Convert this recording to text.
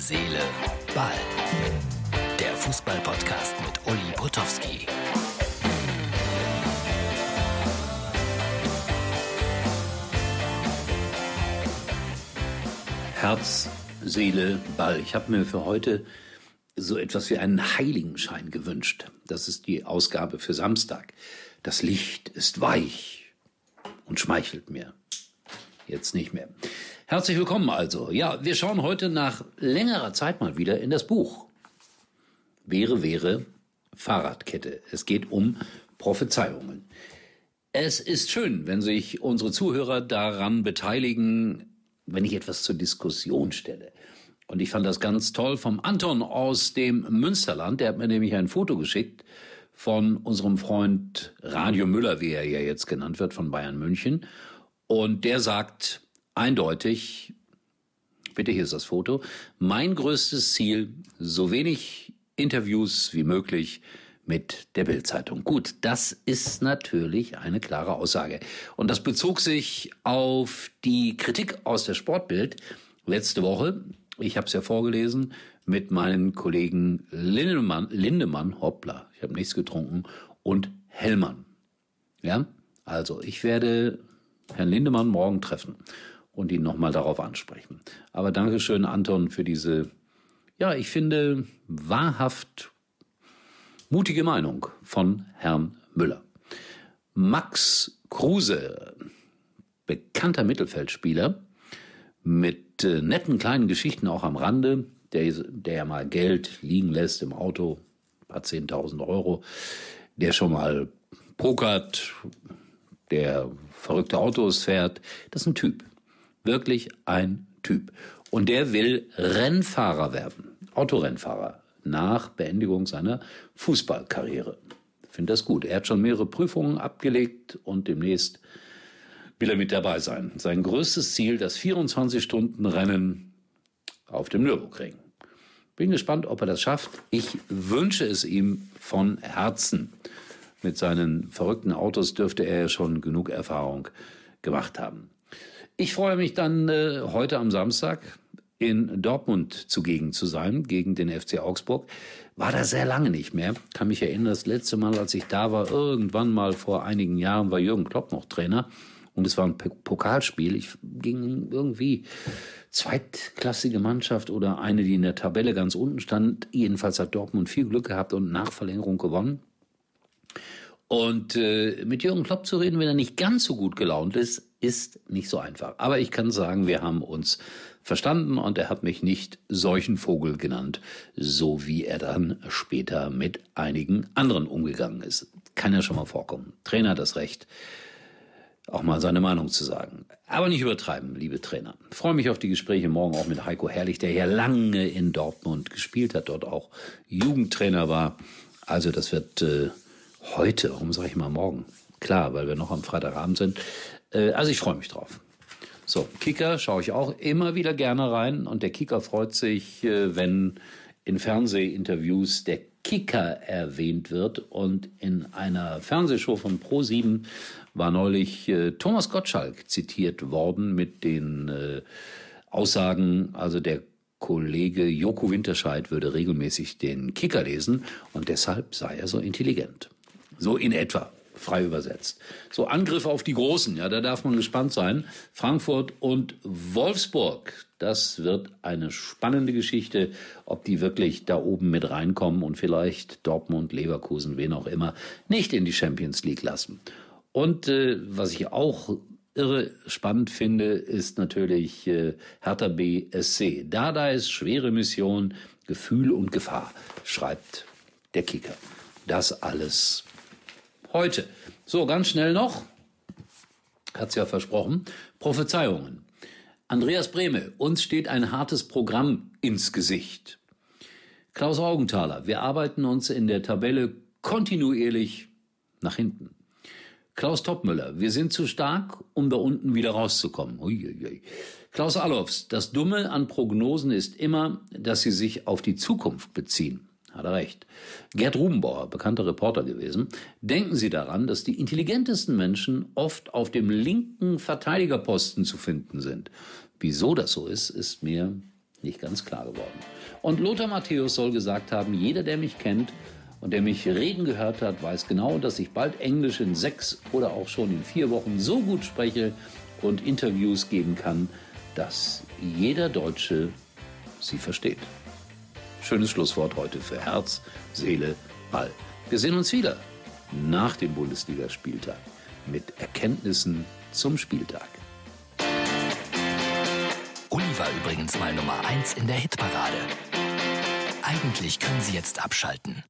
Seele, Ball. Der Fußball-Podcast mit Uli Potowski. Herz, Seele, Ball. Ich habe mir für heute so etwas wie einen Heiligenschein gewünscht. Das ist die Ausgabe für Samstag. Das Licht ist weich und schmeichelt mir. Jetzt nicht mehr. Herzlich willkommen also. Ja, wir schauen heute nach längerer Zeit mal wieder in das Buch. Wäre, wäre Fahrradkette. Es geht um Prophezeiungen. Es ist schön, wenn sich unsere Zuhörer daran beteiligen, wenn ich etwas zur Diskussion stelle. Und ich fand das ganz toll vom Anton aus dem Münsterland. Der hat mir nämlich ein Foto geschickt von unserem Freund Radio Müller, wie er ja jetzt genannt wird, von Bayern München. Und der sagt eindeutig, bitte hier ist das Foto, mein größtes Ziel, so wenig Interviews wie möglich mit der Bildzeitung. Gut, das ist natürlich eine klare Aussage. Und das bezog sich auf die Kritik aus der Sportbild letzte Woche. Ich habe es ja vorgelesen mit meinen Kollegen Lindemann, Lindemann, hoppla, ich habe nichts getrunken, und Hellmann. Ja, also ich werde Herrn Lindemann morgen treffen und ihn nochmal darauf ansprechen. Aber Dankeschön, Anton, für diese, ja, ich finde, wahrhaft Mutige Meinung von Herrn Müller. Max Kruse, bekannter Mittelfeldspieler, mit äh, netten kleinen Geschichten auch am Rande, der, ja mal Geld liegen lässt im Auto, ein paar 10.000 Euro, der schon mal pokert, der verrückte Autos fährt. Das ist ein Typ. Wirklich ein Typ. Und der will Rennfahrer werden. Autorennfahrer nach Beendigung seiner Fußballkarriere. Finde das gut. Er hat schon mehrere Prüfungen abgelegt und demnächst will er mit dabei sein. Sein größtes Ziel, das 24-Stunden-Rennen auf dem Nürburgring. Bin gespannt, ob er das schafft. Ich wünsche es ihm von Herzen. Mit seinen verrückten Autos dürfte er ja schon genug Erfahrung gemacht haben. Ich freue mich dann äh, heute am Samstag in Dortmund zugegen zu sein, gegen den FC Augsburg. War da sehr lange nicht mehr. Kann mich erinnern, das letzte Mal, als ich da war, irgendwann mal vor einigen Jahren, war Jürgen Klopp noch Trainer. Und es war ein Pokalspiel. Ich ging irgendwie zweitklassige Mannschaft oder eine, die in der Tabelle ganz unten stand. Jedenfalls hat Dortmund viel Glück gehabt und nach Verlängerung gewonnen. Und äh, mit Jürgen Klopp zu reden, wenn er nicht ganz so gut gelaunt ist, ist nicht so einfach. Aber ich kann sagen, wir haben uns verstanden und er hat mich nicht solchen Vogel genannt, so wie er dann später mit einigen anderen umgegangen ist. Kann ja schon mal vorkommen. Trainer hat das Recht, auch mal seine Meinung zu sagen. Aber nicht übertreiben, liebe Trainer. Ich freue mich auf die Gespräche morgen auch mit Heiko Herrlich, der ja lange in Dortmund gespielt hat, dort auch Jugendtrainer war. Also das wird äh, heute, warum sage ich mal morgen? Klar, weil wir noch am Freitagabend sind. Äh, also ich freue mich drauf. So, Kicker schaue ich auch immer wieder gerne rein und der Kicker freut sich, äh, wenn in Fernsehinterviews der Kicker erwähnt wird und in einer Fernsehshow von Pro7 war neulich äh, Thomas Gottschalk zitiert worden mit den äh, Aussagen, also der Kollege Joko Winterscheid würde regelmäßig den Kicker lesen und deshalb sei er so intelligent. So in etwa frei übersetzt. So Angriff auf die Großen, ja, da darf man gespannt sein. Frankfurt und Wolfsburg, das wird eine spannende Geschichte, ob die wirklich da oben mit reinkommen und vielleicht Dortmund, Leverkusen, wen auch immer, nicht in die Champions League lassen. Und äh, was ich auch irre spannend finde, ist natürlich äh, Hertha BSC. Da da ist schwere Mission, Gefühl und Gefahr, schreibt der Kicker. Das alles heute. So, ganz schnell noch, hat's ja versprochen, Prophezeiungen. Andreas Brehme, uns steht ein hartes Programm ins Gesicht. Klaus Augenthaler, wir arbeiten uns in der Tabelle kontinuierlich nach hinten. Klaus Topmüller, wir sind zu stark, um da unten wieder rauszukommen. Uiuiui. Klaus Allofs, das Dumme an Prognosen ist immer, dass sie sich auf die Zukunft beziehen. Hat er recht. Gerd Rubenbauer, bekannter Reporter gewesen. Denken Sie daran, dass die intelligentesten Menschen oft auf dem linken Verteidigerposten zu finden sind. Wieso das so ist, ist mir nicht ganz klar geworden. Und Lothar Matthäus soll gesagt haben, jeder, der mich kennt und der mich reden gehört hat, weiß genau, dass ich bald Englisch in sechs oder auch schon in vier Wochen so gut spreche und Interviews geben kann, dass jeder Deutsche sie versteht. Schönes Schlusswort heute für Herz, Seele, Ball. Wir sehen uns wieder nach dem Bundesligaspieltag mit Erkenntnissen zum Spieltag. Uli war übrigens mal Nummer 1 in der Hitparade. Eigentlich können Sie jetzt abschalten.